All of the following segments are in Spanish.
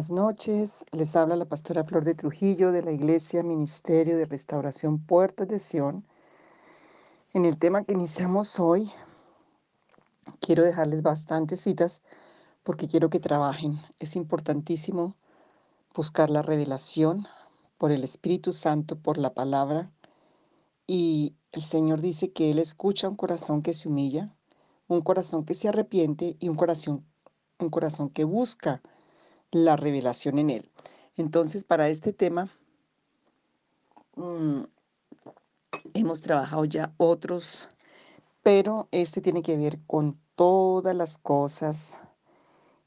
Buenas noches, les habla la pastora Flor de Trujillo de la Iglesia Ministerio de Restauración Puertas de Sion. En el tema que iniciamos hoy, quiero dejarles bastantes citas porque quiero que trabajen. Es importantísimo buscar la revelación por el Espíritu Santo, por la palabra. Y el Señor dice que Él escucha un corazón que se humilla, un corazón que se arrepiente y un corazón, un corazón que busca la revelación en él. Entonces, para este tema, mm, hemos trabajado ya otros, pero este tiene que ver con todas las cosas,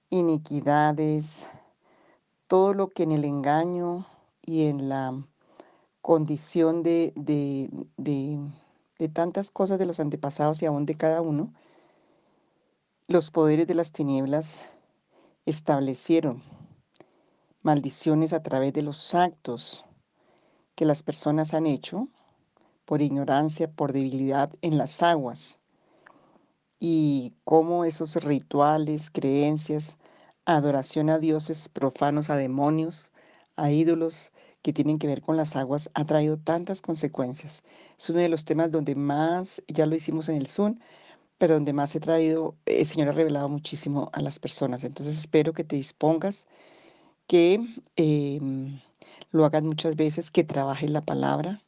iniquidades, todo lo que en el engaño y en la condición de, de, de, de tantas cosas de los antepasados y aún de cada uno, los poderes de las tinieblas establecieron maldiciones a través de los actos que las personas han hecho por ignorancia, por debilidad en las aguas y cómo esos rituales, creencias, adoración a dioses profanos, a demonios, a ídolos que tienen que ver con las aguas ha traído tantas consecuencias. Es uno de los temas donde más, ya lo hicimos en el Zoom, pero donde más he traído, el Señor ha revelado muchísimo a las personas. Entonces espero que te dispongas que em, lo hagan muchas veces, que trabajen la palabra,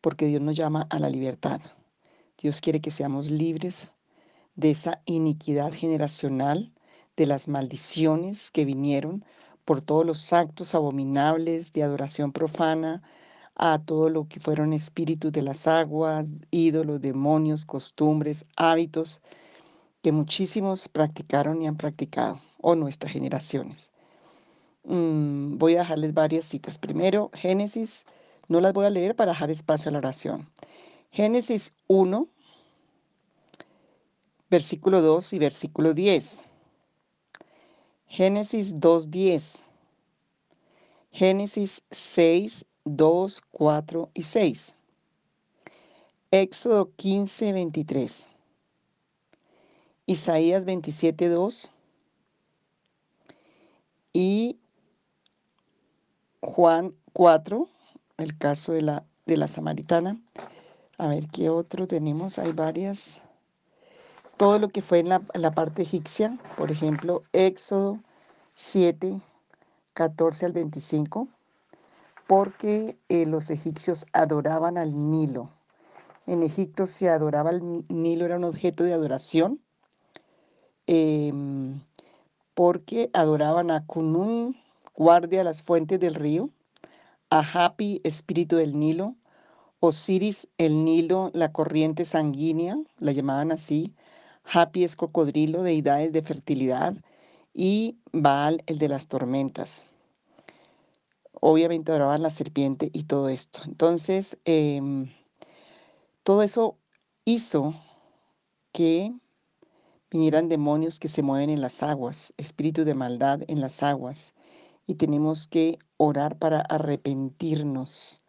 porque Dios nos llama a la libertad. Dios quiere que seamos libres de esa iniquidad generacional, de las maldiciones que vinieron por todos los actos abominables de adoración profana, a todo lo que fueron espíritus de las aguas, ídolos, demonios, costumbres, hábitos que muchísimos practicaron y han practicado, o nuestras generaciones. Mm, voy a dejarles varias citas. Primero, Génesis, no las voy a leer para dejar espacio a la oración. Génesis 1, versículo 2 y versículo 10. Génesis 2, 10. Génesis 6, 2, 4 y 6. Éxodo 15, 23. Isaías 27, 2. Y Juan 4, el caso de la, de la samaritana. A ver qué otro tenemos, hay varias. Todo lo que fue en la, la parte egipcia, por ejemplo, Éxodo 7, 14 al 25, porque eh, los egipcios adoraban al Nilo. En Egipto se adoraba el Nilo, era un objeto de adoración, eh, porque adoraban a Kunun, guardia las fuentes del río, a Hapi, espíritu del Nilo, Osiris, el Nilo, la corriente sanguínea, la llamaban así, Hapi es cocodrilo, deidades de fertilidad, y Baal, el de las tormentas. Obviamente adoraban la serpiente y todo esto. Entonces, em, todo eso hizo que vinieran demonios que se mueven en las aguas, espíritu de maldad en las aguas, y tenemos que orar para arrepentirnos,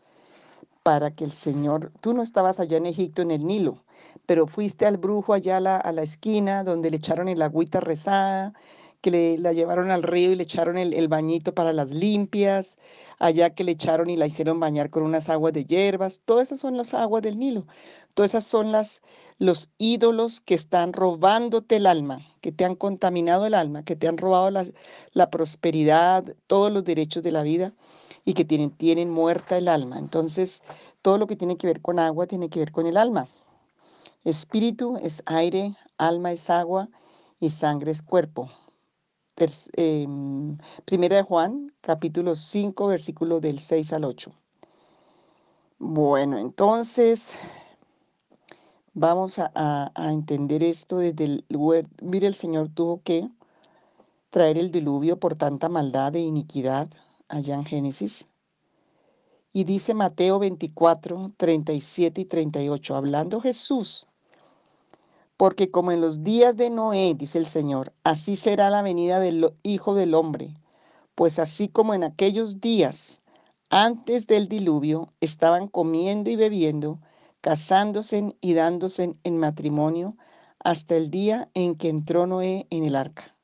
para que el Señor, tú no estabas allá en Egipto en el Nilo, pero fuiste al brujo allá a la, a la esquina donde le echaron el agüita rezada, que le, la llevaron al río y le echaron el, bañito para las limpias, allá que le echaron y la hicieron bañar con unas aguas de hierbas, todas esas son las aguas del Nilo, todas esas son las, los ídolos que están robándote el alma, que te han contaminado el alma, que te han robado la, la prosperidad, todos los derechos de la vida y que tienen, tienen muerta el alma. Entonces, todo lo que tiene que ver con agua tiene que ver con el alma. Espíritu es aire, alma es agua y sangre es cuerpo. Eh, primera de Juan, capítulo 5, versículo del 6 al 8. Bueno, entonces vamos a, a, a entender esto desde el lugar. Mire, el Señor tuvo que traer el diluvio por tanta maldad e iniquidad allá en Génesis. Y dice Mateo 24, 37 y 38, hablando Jesús porque como en los días de Noé, dice el Señor, así será la venida del Hijo del Hombre. Pues así como en aquellos días, antes del diluvio, estaban comiendo y bebiendo, casándose y dándose en matrimonio, hasta el día en que entró Noé en el arca.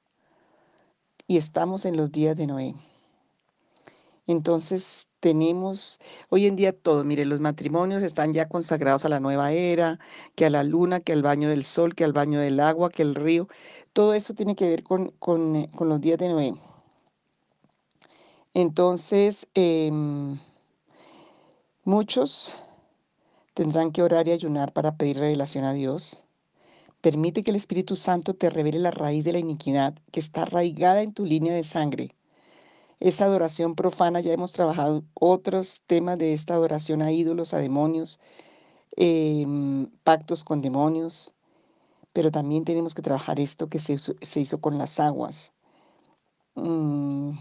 y estamos en los días de Noé. Entonces tenemos hoy en día todo, mire, los matrimonios están ya consagrados a la nueva era, que a la luna, que al baño del sol, que al baño del agua, que el río, todo eso tiene que ver con, con, eh, los días de Noé. Entonces, eh, muchos tendrán que orar y ayunar para pedir revelación a Dios. Permite que el Espíritu Santo te revele la raíz de la iniquidad que está arraigada en tu línea de sangre. Esa adoración profana, ya hemos trabajado otros temas de esta adoración a ídolos, a demonios, eh, pactos con demonios, pero también tenemos que trabajar esto que se, se hizo con las aguas. Mm,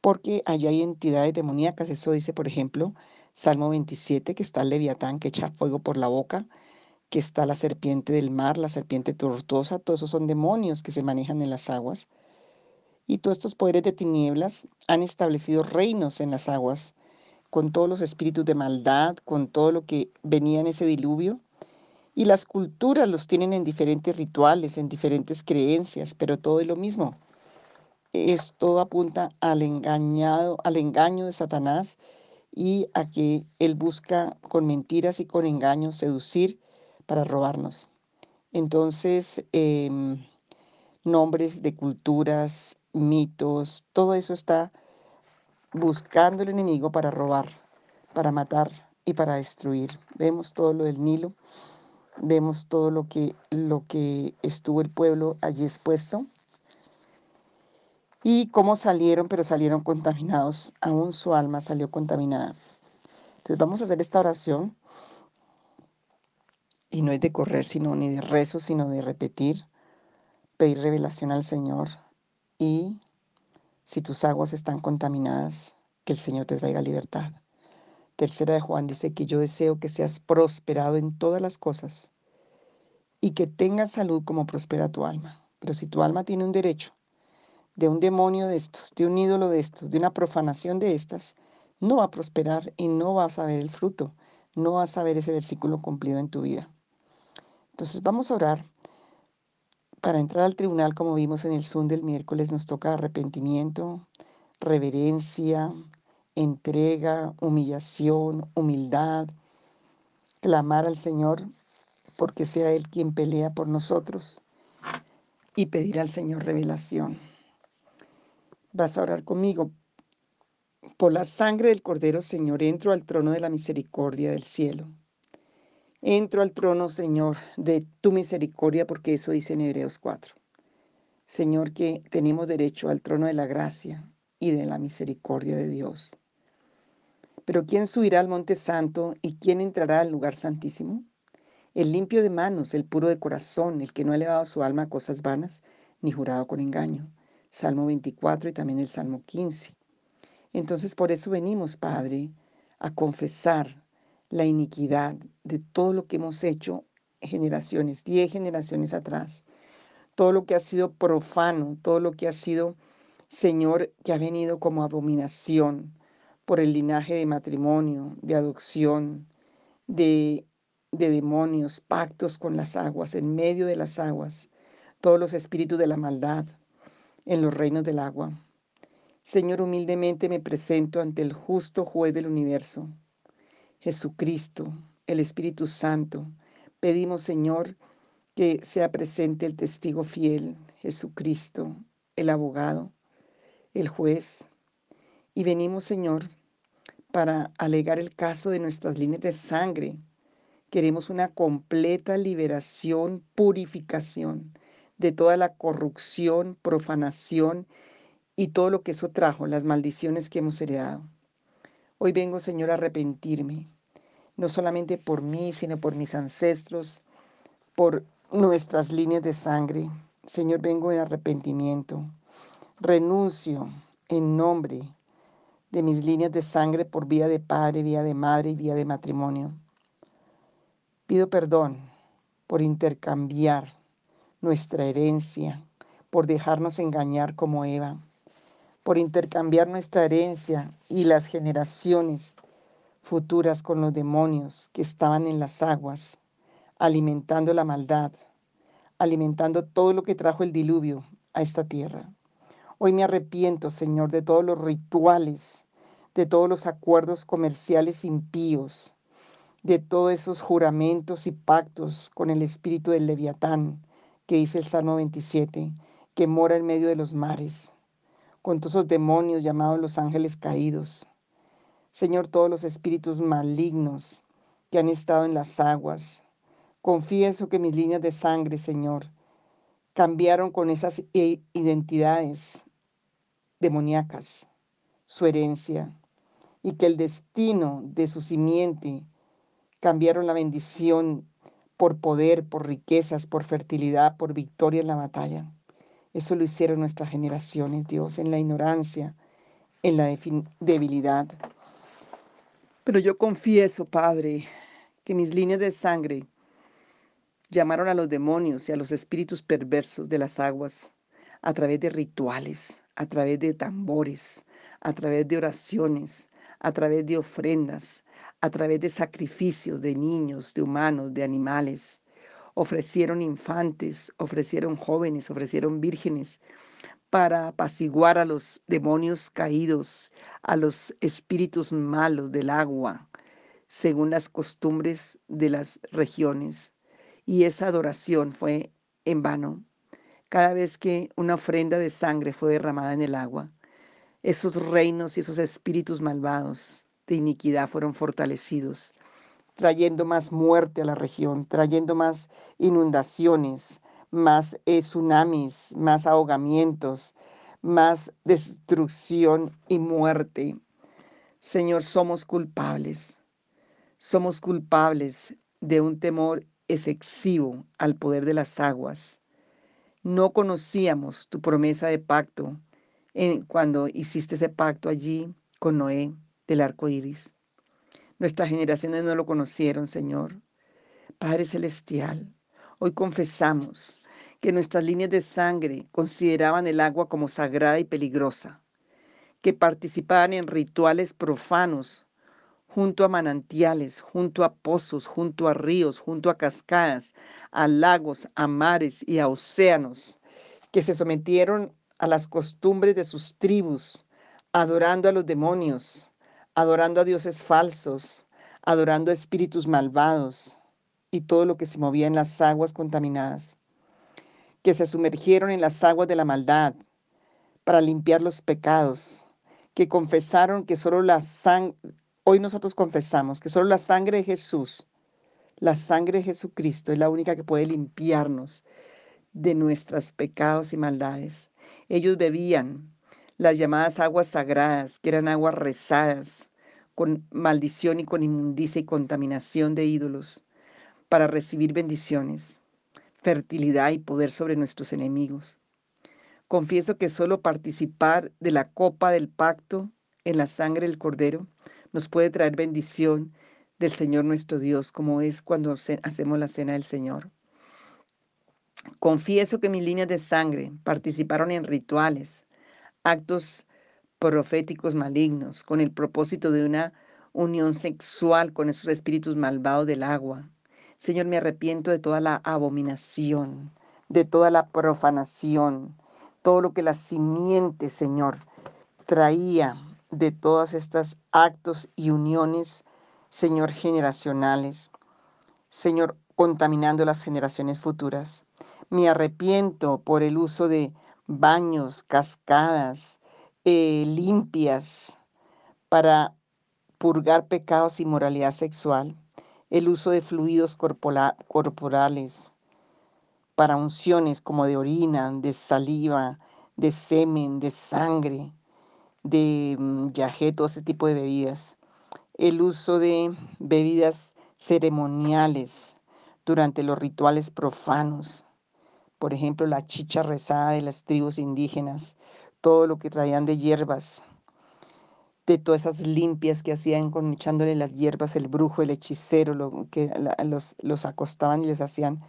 porque allá hay entidades demoníacas, eso dice, por ejemplo, Salmo 27, que está el leviatán que echa fuego por la boca, que está la serpiente del mar, la serpiente tortuosa, todos esos son demonios que se manejan en las aguas. Y todos estos poderes de tinieblas han establecido reinos en las aguas, con todos los espíritus de maldad, con todo lo que venía en ese diluvio. Y las culturas los tienen en diferentes rituales, en diferentes creencias, pero todo es lo mismo. Esto apunta al engañado, al engaño de Satanás y a que él busca con mentiras y con engaños seducir para robarnos. Entonces, em, nombres de culturas, mitos, todo eso está buscando el enemigo para robar, para matar y para destruir. Vemos todo lo del Nilo, vemos todo lo que, lo que estuvo el pueblo allí expuesto y cómo salieron, pero salieron contaminados, aún su alma salió contaminada. Entonces vamos a hacer esta oración y no es de correr, sino ni de rezo, sino de repetir, pedir revelación al Señor. Y si tus aguas están contaminadas, que el Señor te traiga libertad. Tercera de Juan dice que yo deseo que seas prosperado en todas las cosas y que tengas salud como prospera tu alma. Pero si tu alma tiene un derecho de un demonio de estos, de un ídolo de estos, de una profanación de estas, no va a prosperar y no vas a ver el fruto, no vas a ver ese versículo cumplido en tu vida. Entonces vamos a orar. Para entrar al tribunal, como vimos en el Zoom del miércoles, nos toca arrepentimiento, reverencia, entrega, humillación, humildad, clamar al Señor porque sea Él quien pelea por nosotros y pedir al Señor revelación. Vas a orar conmigo. Por la sangre del Cordero, Señor, entro al trono de la misericordia del cielo Entro al trono, Señor, de tu misericordia, porque eso dice en Hebreos 4. Señor, que tenemos derecho al trono de la gracia y de la misericordia de Dios. Pero ¿quién subirá al monte santo y quién entrará al lugar santísimo? El limpio de manos, el puro de corazón, el que no ha elevado su alma a cosas vanas, ni jurado con engaño. Salmo 24 y también el Salmo 15. Entonces por eso venimos, Padre, a confesar la iniquidad de todo lo que hemos hecho generaciones, diez generaciones atrás, todo lo que ha sido profano, todo lo que ha sido, Señor, que ha venido como abominación por el linaje de matrimonio, de adopción, de, de demonios, pactos con las aguas, en medio de las aguas, todos los espíritus de la maldad en los reinos del agua. Señor, humildemente me presento ante el justo juez del universo Jesucristo, el Espíritu Santo. Pedimos, Señor, que sea presente el testigo fiel, Jesucristo, el abogado, el juez. Y venimos, Señor, para alegar el caso de nuestras líneas de sangre. Queremos una completa liberación, purificación de toda la corrupción, profanación y todo lo que eso trajo, las maldiciones que hemos heredado. Hoy vengo, Señor, a arrepentirme, no solamente por mí, sino por mis ancestros, por nuestras líneas de sangre. Señor, vengo en arrepentimiento. Renuncio en nombre de mis líneas de sangre por vía de padre, vía de madre y vía de matrimonio. Pido perdón por intercambiar nuestra herencia, por dejarnos engañar como Eva por intercambiar nuestra herencia y las generaciones futuras con los demonios que estaban en las aguas, alimentando la maldad, alimentando todo lo que trajo el diluvio a esta tierra. Hoy me arrepiento, Señor, de todos los rituales, de todos los acuerdos comerciales impíos, de todos esos juramentos y pactos con el espíritu del leviatán, que dice el Salmo 27, que mora en medio de los mares, con todos esos demonios llamados los ángeles caídos. Señor, todos los espíritus malignos que han estado en las aguas. Confieso que mis líneas de sangre, Señor, cambiaron con esas identidades demoníacas, su herencia, y que el destino de su simiente cambiaron la bendición por poder, por riquezas, por fertilidad, por victoria en la batalla. Eso lo hicieron nuestras generaciones, Dios, en la ignorancia, en la debilidad. Pero yo confieso, Padre, que mis líneas de sangre llamaron a los demonios y a los espíritus perversos de las aguas a través de rituales, a través de tambores, a través de oraciones, a través de ofrendas, a través de sacrificios de niños, de humanos, de animales. Ofrecieron infantes, ofrecieron jóvenes, ofrecieron vírgenes para apaciguar a los demonios caídos, a los espíritus malos del agua, según las costumbres de las regiones. Y esa adoración fue en vano. Cada vez que una ofrenda de sangre fue derramada en el agua, esos reinos y esos espíritus malvados de iniquidad fueron fortalecidos, trayendo más muerte a la región, trayendo más inundaciones, más eh, tsunamis, más ahogamientos, más destrucción y muerte. Señor, somos culpables. Somos culpables de un temor excesivo al poder de las aguas. No conocíamos tu promesa de pacto en, cuando hiciste ese pacto allí con Noé del arco iris. Nuestras generaciones no lo conocieron, Señor. Padre Celestial, hoy confesamos que nuestras líneas de sangre consideraban el agua como sagrada y peligrosa, que participaban en rituales profanos junto a manantiales, junto a pozos, junto a ríos, junto a cascadas, a lagos, a mares y a océanos, que se sometieron a las costumbres de sus tribus, adorando a los demonios, adorando a dioses falsos, adorando a espíritus malvados y todo lo que se movía en las aguas contaminadas, que se sumergieron en las aguas de la maldad para limpiar los pecados, que confesaron que solo la sangre Hoy nosotros confesamos que solo la sangre de Jesús, la sangre de Jesucristo es la única que puede limpiarnos de nuestros pecados y maldades. Ellos bebían las llamadas aguas sagradas, que eran aguas rezadas, con maldición y con inmundicia y contaminación de ídolos, para recibir bendiciones, fertilidad y poder sobre nuestros enemigos. Confieso que solo participar de la copa del pacto en la sangre del Cordero nos puede traer bendición del Señor nuestro Dios, como es cuando hacemos la cena del Señor. Confieso que mis líneas de sangre participaron en rituales, actos proféticos malignos, con el propósito de una unión sexual con esos espíritus malvados del agua. Señor, me arrepiento de toda la abominación, de toda la profanación, todo lo que la simiente, Señor, traía de todas estas actos y uniones, Señor, generacionales. Señor, contaminando las generaciones futuras. Me arrepiento por el uso de baños, cascadas, eh, limpias para purgar pecados y moralidad sexual, el uso de fluidos corporales para unciones como de orina, de saliva, de semen, de sangre, de mm, yagé, todo ese tipo de bebidas. El uso de bebidas ceremoniales durante los rituales profanos. Por ejemplo, la chicha rezada de las tribus indígenas, todo lo que traían de hierbas, de todas esas limpias que hacían con echándole las hierbas, el brujo, el hechicero, que los, los acostaban y les hacían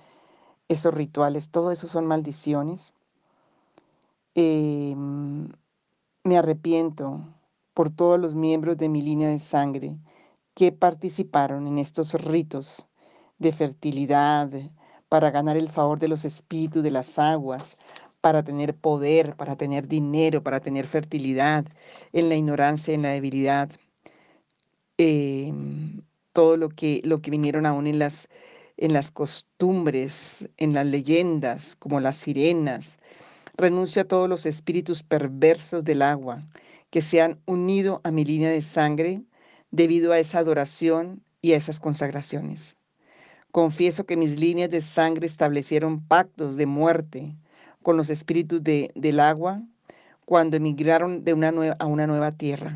esos rituales, todo eso son maldiciones. Eh, me arrepiento por todos los miembros de mi línea de sangre que participaron en estos ritos de fertilidad para ganar el favor de los espíritus de las aguas, para tener poder, para tener dinero, para tener fertilidad, en la ignorancia, en la debilidad. Em, todo lo que, lo que vinieron aún en las, en las costumbres, en las leyendas, como las sirenas. Renuncio a todos los espíritus perversos del agua que se han unido a mi línea de sangre debido a esa adoración y a esas consagraciones. Confieso que mis líneas de sangre establecieron pactos de muerte con los espíritus de, del agua cuando emigraron de una a una nueva tierra.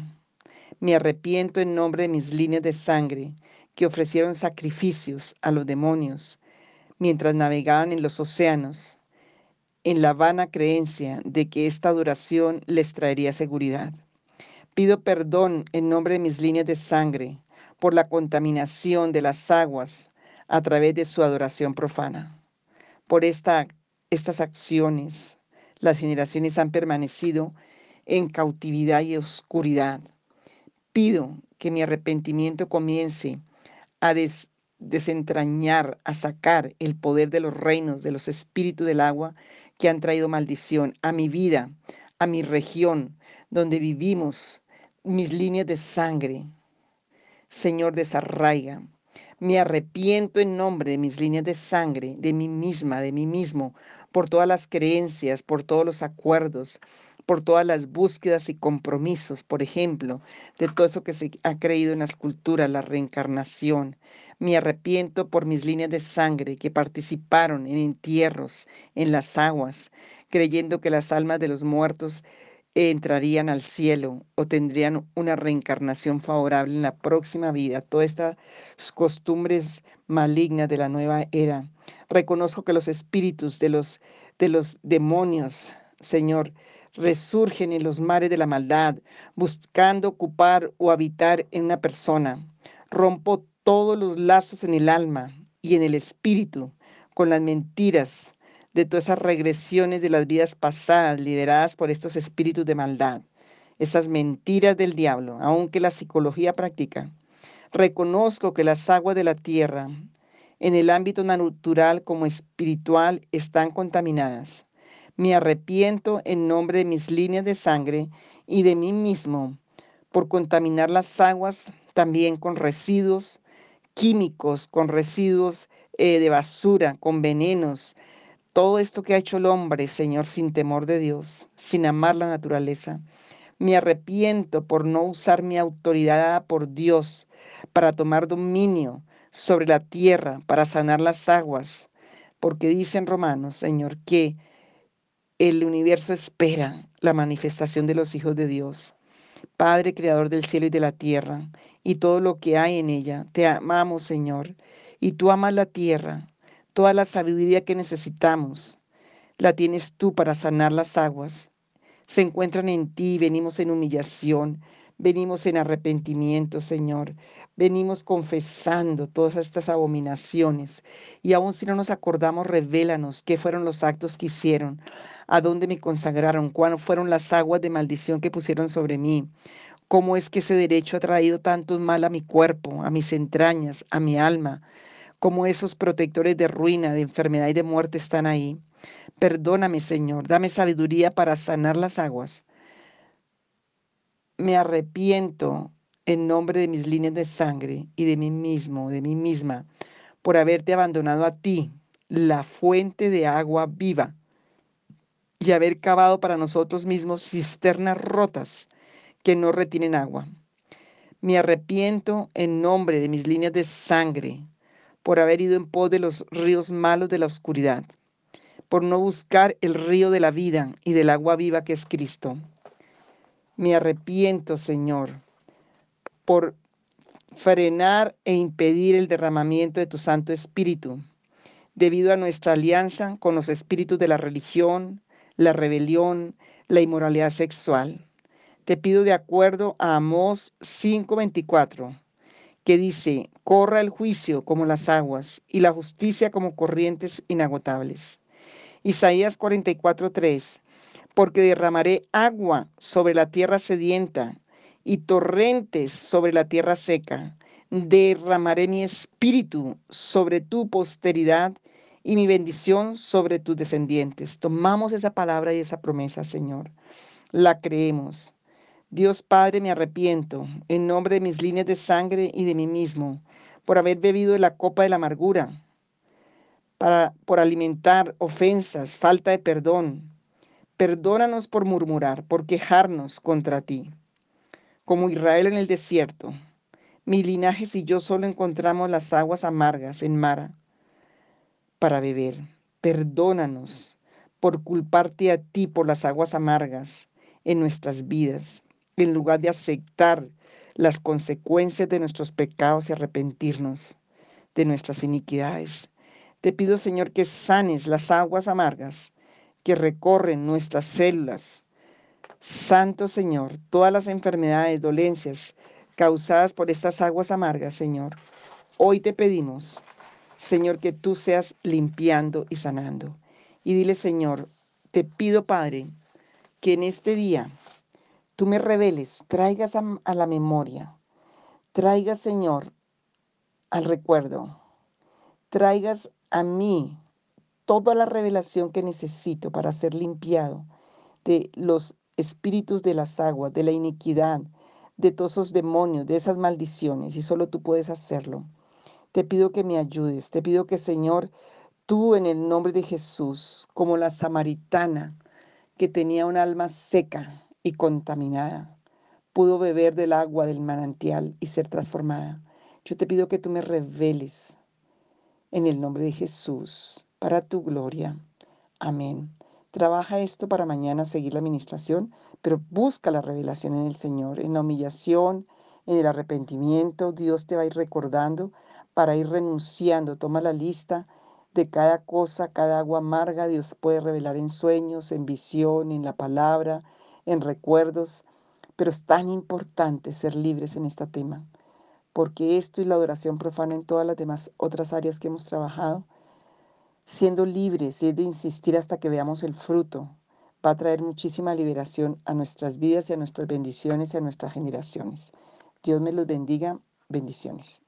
Me arrepiento en nombre de mis líneas de sangre que ofrecieron sacrificios a los demonios mientras navegaban en los océanos, en la vana creencia de que esta adoración les traería seguridad. Pido perdón en nombre de mis líneas de sangre por la contaminación de las aguas a través de su adoración profana. Por esta, estas acciones, las generaciones han permanecido en cautividad y oscuridad. Pido que mi arrepentimiento comience a desentrañar, a sacar el poder de los reinos, de los espíritus del agua que han traído maldición a mi vida, a mi región donde vivimos, mis líneas de sangre. Señor, desarraiga, me arrepiento en nombre de mis líneas de sangre, de mí misma, de mí mismo, por todas las creencias, por todos los acuerdos, por todas las búsquedas y compromisos, por ejemplo, de todo eso que se ha creído en las culturas, la reencarnación. Me arrepiento por mis líneas de sangre que participaron en entierros, en las aguas, creyendo que las almas de los muertos entrarían al cielo o tendrían una reencarnación favorable en la próxima vida. Todas estas costumbres malignas de la nueva era. Reconozco que los espíritus de los, de los demonios, Señor, resurgen en los mares de la maldad, buscando ocupar o habitar en una persona. Rompo todos los lazos en el alma y en el espíritu con las mentiras, de todas esas regresiones de las vidas pasadas liberadas por estos espíritus de maldad, esas mentiras del diablo, aunque la psicología practica. Reconozco que las aguas de la tierra, en el ámbito natural como espiritual, están contaminadas. Me arrepiento en nombre de mis líneas de sangre y de mí mismo por contaminar las aguas también con residuos químicos, con residuos eh, de basura, con venenos, todo esto que ha hecho el hombre, Señor, sin temor de Dios, sin amar la naturaleza. Me arrepiento por no usar mi autoridad dada por Dios para tomar dominio sobre la tierra, para sanar las aguas, porque dicen Romanos, Señor, que el universo espera la manifestación de los hijos de Dios. Padre, creador del cielo y de la tierra, y todo lo que hay en ella, te amamos, Señor, y tú amas la tierra Toda la sabiduría que necesitamos la tienes tú para sanar las aguas. Se encuentran en ti, venimos en humillación, venimos en arrepentimiento, Señor. Venimos confesando todas estas abominaciones. Y aun si no nos acordamos, revélanos qué fueron los actos que hicieron, a dónde me consagraron, cuáles fueron las aguas de maldición que pusieron sobre mí. Cómo es que ese derecho ha traído tanto mal a mi cuerpo, a mis entrañas, a mi alma como esos protectores de ruina, de enfermedad y de muerte están ahí. Perdóname, Señor, dame sabiduría para sanar las aguas. Me arrepiento en nombre de mis líneas de sangre y de mí mismo, de mí misma, por haberte abandonado a ti, la fuente de agua viva, y haber cavado para nosotros mismos cisternas rotas que no retienen agua. Me arrepiento en nombre de mis líneas de sangre, por haber ido en pos de los ríos malos de la oscuridad, por no buscar el río de la vida y del agua viva que es Cristo. Me arrepiento, Señor, por frenar e impedir el derramamiento de tu Santo Espíritu, debido a nuestra alianza con los espíritus de la religión, la rebelión, la inmoralidad sexual. Te pido de acuerdo a Amós 5:24 que dice, corra el juicio como las aguas y la justicia como corrientes inagotables. Isaías 44:3, porque derramaré agua sobre la tierra sedienta y torrentes sobre la tierra seca. Derramaré mi espíritu sobre tu posteridad y mi bendición sobre tus descendientes. Tomamos esa palabra y esa promesa, Señor. La creemos. Dios Padre, me arrepiento en nombre de mis líneas de sangre y de mí mismo por haber bebido de la copa de la amargura, para, por alimentar ofensas, falta de perdón. Perdónanos por murmurar, por quejarnos contra ti. Como Israel en el desierto, mi linaje y yo solo encontramos las aguas amargas en Mara para beber. Perdónanos por culparte a ti por las aguas amargas en nuestras vidas, en lugar de aceptar las consecuencias de nuestros pecados y arrepentirnos de nuestras iniquidades. Te pido, Señor, que sanes las aguas amargas que recorren nuestras células. Santo Señor, todas las enfermedades, dolencias causadas por estas aguas amargas, Señor, hoy te pedimos Señor, que tú seas limpiando y sanando. Y dile, Señor, te pido, Padre, que en este día tú me reveles, traigas a, la memoria, traigas, Señor, al recuerdo, traigas a mí toda la revelación que necesito para ser limpiado de los espíritus de las aguas, de la iniquidad, de todos esos demonios, de esas maldiciones, y solo tú puedes hacerlo. Te pido que me ayudes, te pido que Señor, tú en el nombre de Jesús, como la samaritana que tenía un alma seca y contaminada, pudo beber del agua del manantial y ser transformada. Yo te pido que tú me reveles en el nombre de Jesús, para tu gloria. Amén. Trabaja esto para mañana seguir la administración, pero busca la revelación en el Señor, en la humillación, en el arrepentimiento. Dios te va a ir recordando para ir renunciando. Toma la lista de cada cosa, cada agua amarga. Dios puede revelar en sueños, en visión, en la palabra, en recuerdos. Pero es tan importante ser libres en este tema, porque esto y la adoración profana en todas las demás otras áreas que hemos trabajado, siendo libres y es de insistir hasta que veamos el fruto, va a traer muchísima liberación a nuestras vidas y a nuestras bendiciones y a nuestras generaciones. Dios me los bendiga. Bendiciones.